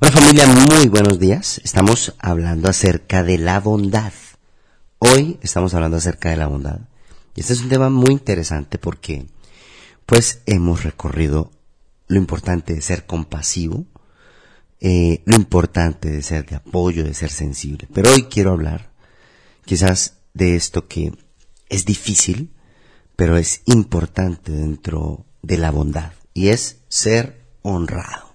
Hola familia, muy buenos días. Estamos hablando acerca de la bondad. Hoy estamos hablando acerca de la bondad. Y este es un tema muy interesante porque pues hemos recorrido lo importante de ser compasivo, eh, lo importante de ser de apoyo, de ser sensible. Pero hoy quiero hablar quizás de esto que es difícil, pero es importante dentro de la bondad. Y es ser honrado.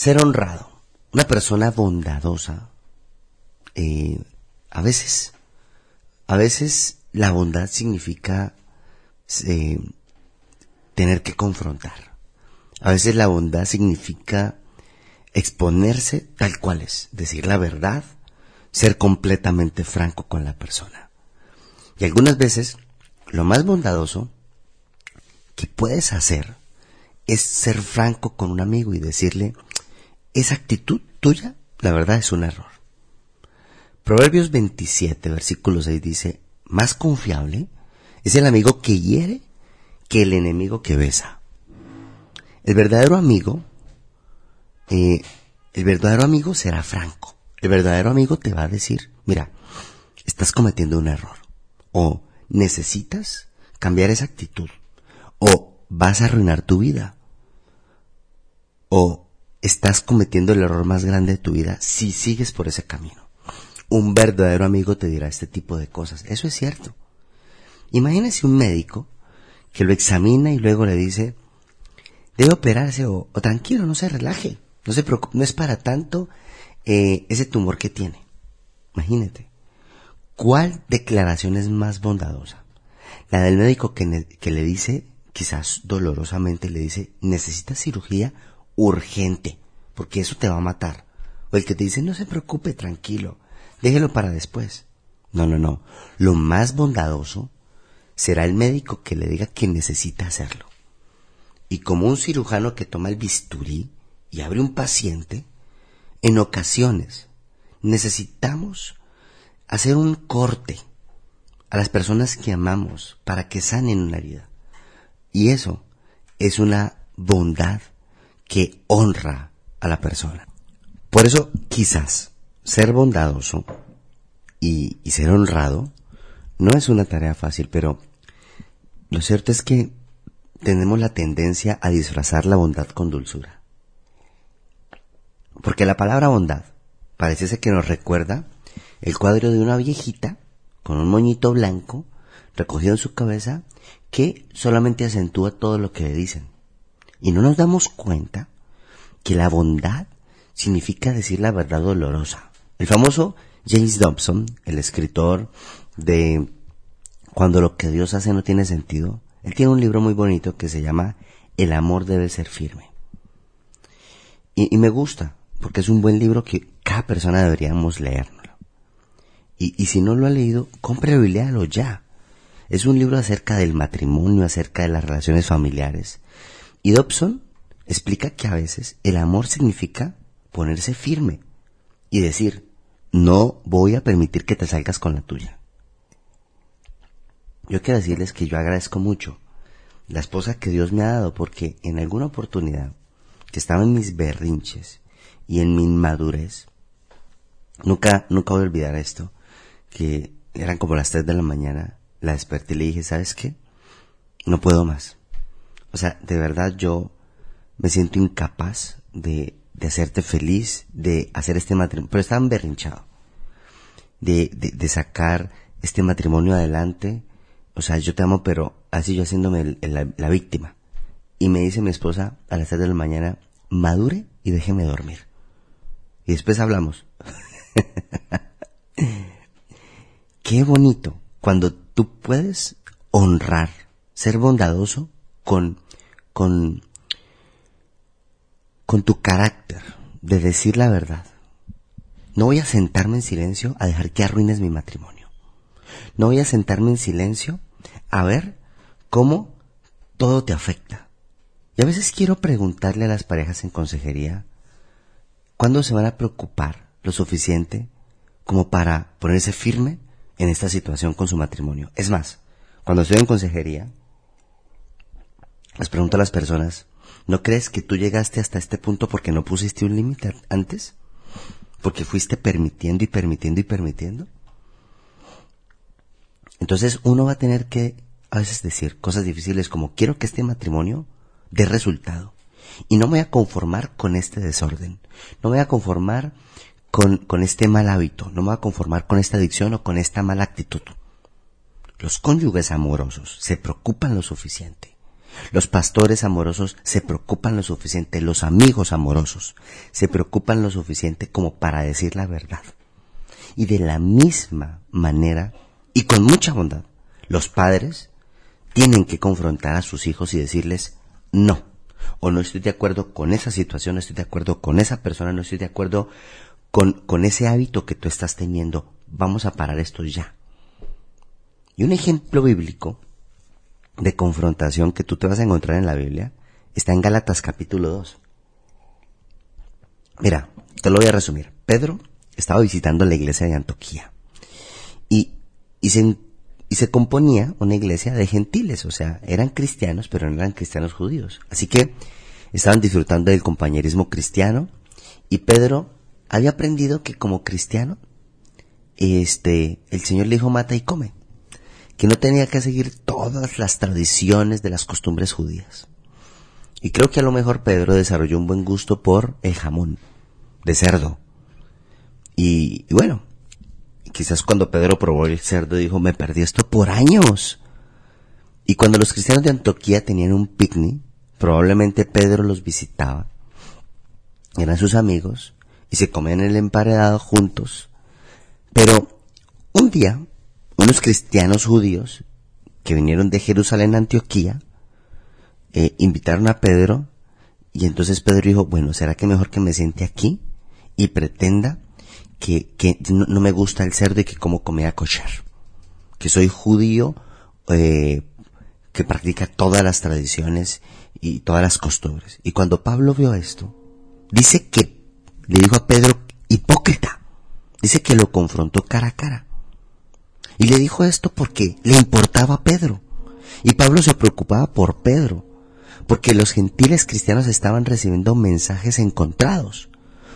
Ser honrado. Una persona bondadosa, eh, a veces, a veces la bondad significa tener que confrontar. A veces la bondad significa exponerse tal cual es, decir la verdad, ser completamente franco con la persona. Y algunas veces lo más bondadoso que puedes hacer es ser franco con un amigo y decirle, esa actitud tuya, la verdad, es un error. Proverbios 27, versículo 6 dice, más confiable es el amigo que hiere que el enemigo que besa. El verdadero amigo, eh, el verdadero amigo será franco. El verdadero amigo te va a decir, mira, estás cometiendo un error. O necesitas cambiar esa actitud. O vas a arruinar tu vida. O estás cometiendo el error más grande de tu vida si sigues por ese camino. Un verdadero amigo te dirá este tipo de cosas. Eso es cierto. Imagínese un médico que lo examina y luego le dice, debe operarse o, tranquilo, no se relaje, no se preocupe, no es para tanto eh, ese tumor que tiene. Imagínate. ¿Cuál declaración es más bondadosa? La del médico que, que le dice, quizás dolorosamente le dice, necesita cirugía urgente, porque eso te va a matar. O el que te dice, no se preocupe, tranquilo, déjelo para después. No, no, no. Lo más bondadoso será el médico que le diga que necesita hacerlo. Y como un cirujano que toma el bisturí y abre un paciente, en ocasiones necesitamos hacer un corte a las personas que amamos para que sanen una herida. Y eso es una bondad que honra a la persona. Por eso, quizás, ser bondadoso y, ser honrado no es una tarea fácil, pero lo cierto es que tenemos la tendencia a disfrazar la bondad con dulzura. Porque la palabra bondad parece que nos recuerda el cuadro de una viejita con un moñito blanco recogido en su cabeza que solamente acentúa todo lo que le dicen. Y no nos damos cuenta que la bondad significa decir la verdad dolorosa. El famoso James Dobson, el escritor de Cuando lo que Dios hace no tiene sentido, él tiene un libro muy bonito que se llama El amor debe ser firme. Y, me gusta, porque es un buen libro que cada persona deberíamos leérnoslo. Y, y si no lo ha leído, cómprelo y léalo ya. Es un libro acerca del matrimonio, acerca de las relaciones familiares. Y Dobson explica que a veces el amor significa ponerse firme y decir, no voy a permitir que te salgas con la tuya. Yo quiero decirles que yo agradezco mucho la esposa que Dios me ha dado porque en alguna oportunidad que estaba en mis berrinches y en mi inmadurez, nunca, nunca voy a olvidar esto, que eran como las 3 de la mañana, la desperté y le dije, ¿sabes qué? No puedo más. O sea, de verdad yo me siento incapaz de, de hacerte feliz, de hacer este matrimonio, pero estaba berrinchado, de, de, sacar este matrimonio adelante. O sea, yo te amo, pero así yo haciéndome la, la, víctima. Y me dice mi esposa a las 3 de la mañana, madure y déjeme dormir. Y después hablamos. Qué bonito cuando tú puedes honrar, ser bondadoso con, con, con tu carácter de decir la verdad. No voy a sentarme en silencio a dejar que arruines mi matrimonio. No voy a sentarme en silencio a ver cómo todo te afecta. Y a veces quiero preguntarle a las parejas en consejería, ¿cuándo se van a preocupar lo suficiente como para ponerse firme en esta situación con su matrimonio? Es más, cuando estoy en consejería, les pregunto a las personas, ¿No crees que tú llegaste hasta este punto porque no pusiste un límite antes? ¿Porque fuiste permitiendo y permitiendo y permitiendo? Entonces uno va a tener que a veces decir cosas difíciles como quiero que este matrimonio dé resultado. Y no me voy a conformar con este desorden. No me voy a conformar con, con este mal hábito. No me voy a conformar con esta adicción o con esta mala actitud. Los cónyuges amorosos se preocupan lo suficiente. Los pastores amorosos se preocupan lo suficiente. Los amigos amorosos se preocupan lo suficiente como para decir la verdad. Y de la misma manera, y con mucha bondad, los padres tienen que confrontar a sus hijos y decirles, no, o no estoy de acuerdo con esa situación, no estoy de acuerdo con esa persona, no estoy de acuerdo con, con ese hábito que tú estás teniendo, vamos a parar esto ya. Y un ejemplo bíblico de confrontación que tú te vas a encontrar en la Biblia está en Gálatas capítulo 2. Mira, te lo voy a resumir. Pedro estaba visitando la iglesia de Antioquía y, y se y se componía una iglesia de gentiles, o sea, eran cristianos, pero no eran cristianos judíos. Así que estaban disfrutando del compañerismo cristiano y Pedro había aprendido que como cristiano, este, el Señor le dijo mata y come, que no tenía que seguir todas las tradiciones de las costumbres judías. Y creo que a lo mejor Pedro desarrolló un buen gusto por el jamón de cerdo. Y, bueno, Quizás cuando Pedro probó el cerdo dijo, me perdí esto por años. Y cuando los cristianos de Antioquía tenían un picnic, probablemente Pedro los visitaba. Eran sus amigos y se comían el emparedado juntos. Pero un día, unos cristianos judíos que vinieron de Jerusalén a Antioquía, eh, invitaron a Pedro y entonces Pedro dijo, bueno, ¿será que mejor que me siente aquí y pretenda que, que no, me gusta el cerdo y que como comida kosher. Que soy judío eh, que practica todas las tradiciones y todas las costumbres. Y cuando Pablo vio esto, dice que le dijo a Pedro, hipócrita. Dice que lo confrontó cara a cara. Y le dijo esto porque le importaba a Pedro. Y Pablo se preocupaba por Pedro, porque los gentiles cristianos estaban recibiendo mensajes encontrados.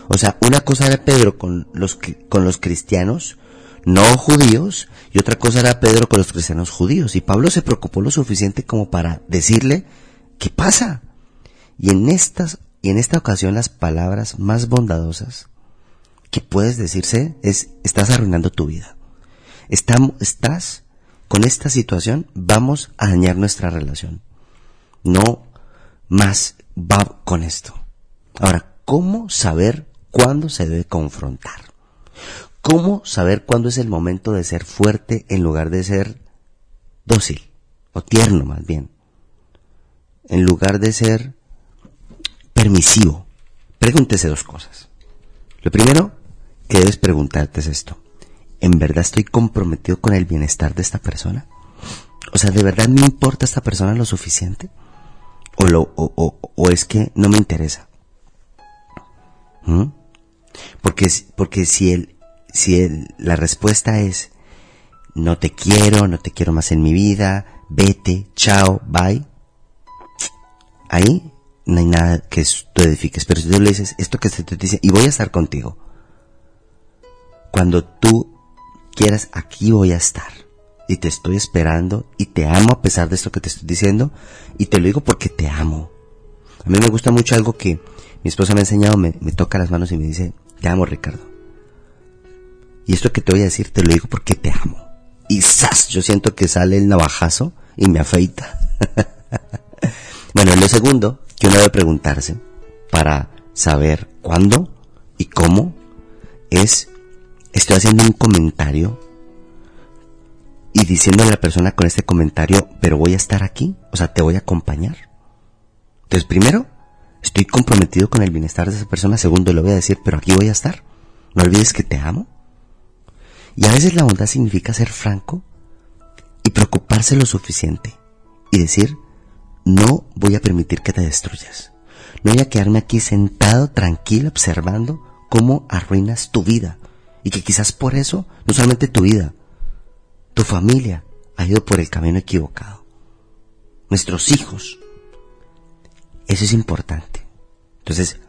O sea, una cosa era Pedro con los, con los cristianos no judíos y otra cosa era Pedro con los cristianos judíos. Y Pablo se preocupó lo suficiente como para decirle, ¿qué pasa? Y en estas, y en esta ocasión las palabras más bondadosas que puedes decirse es, estás arruinando tu vida. Estás con esta situación, vamos a dañar nuestra relación. No más va con esto. Ahora, ¿cómo saber cuándo se debe confrontar. ¿Cómo saber cuándo es el momento de ser fuerte en lugar de ser dócil o tierno más bien? En lugar de ser permisivo. Pregúntese dos cosas. Lo primero que debes preguntarte es esto. ¿En verdad estoy comprometido con el bienestar de esta persona? O sea, ¿de verdad me importa esta persona lo suficiente? ¿O, es que no me interesa? ¿Mm? Porque, porque si el, la respuesta es no te quiero, no te quiero más en mi vida, vete, chao, bye, ahí no hay nada que tú edifiques. Pero si tú le dices esto que se te dice, y voy a estar contigo, cuando tú quieras, aquí voy a estar. Y te estoy esperando y te amo a pesar de esto que te estoy diciendo. Y te lo digo porque te amo. A mí me gusta mucho algo que mi esposa me ha enseñado, me, me toca las manos y me dice, te amo, Ricardo. Y esto que te voy a decir te lo digo porque te amo. Y ¡zas! Yo siento que sale el navajazo y me afeita. bueno, lo segundo que uno debe preguntarse para saber cuándo y cómo es, estoy haciendo un comentario y diciéndole a la persona con este comentario, pero voy a estar aquí, o sea, te voy a acompañar. Entonces, primero, Estoy comprometido con el bienestar de esa persona. Segundo, le voy a decir, pero aquí voy a estar. No olvides que te amo. Y a veces la bondad significa ser franco y preocuparse lo suficiente y decir, no voy a permitir que te destruyas. No voy a quedarme aquí sentado, tranquilo, observando cómo arruinas tu vida. Y que quizás por eso, no solamente tu vida, tu familia ha ido por el camino equivocado. Nuestros hijos Eso es importante. Entonces,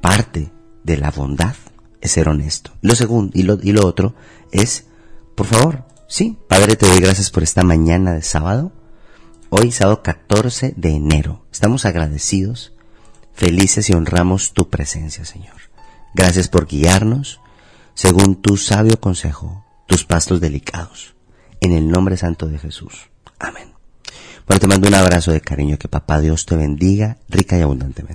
parte de la bondad es ser honesto. Lo segundo y lo, y lo otro es, por favor, sí, Padre, te doy gracias por esta mañana de sábado. Hoy, sábado 14 de enero. Estamos agradecidos, felices y honramos tu presencia, Señor. Gracias por guiarnos según tu sabio consejo, tus pastos delicados. En el nombre santo de Jesús. Amén. Bueno, te mando un abrazo de cariño. Que papá Dios te bendiga rica y abundantemente.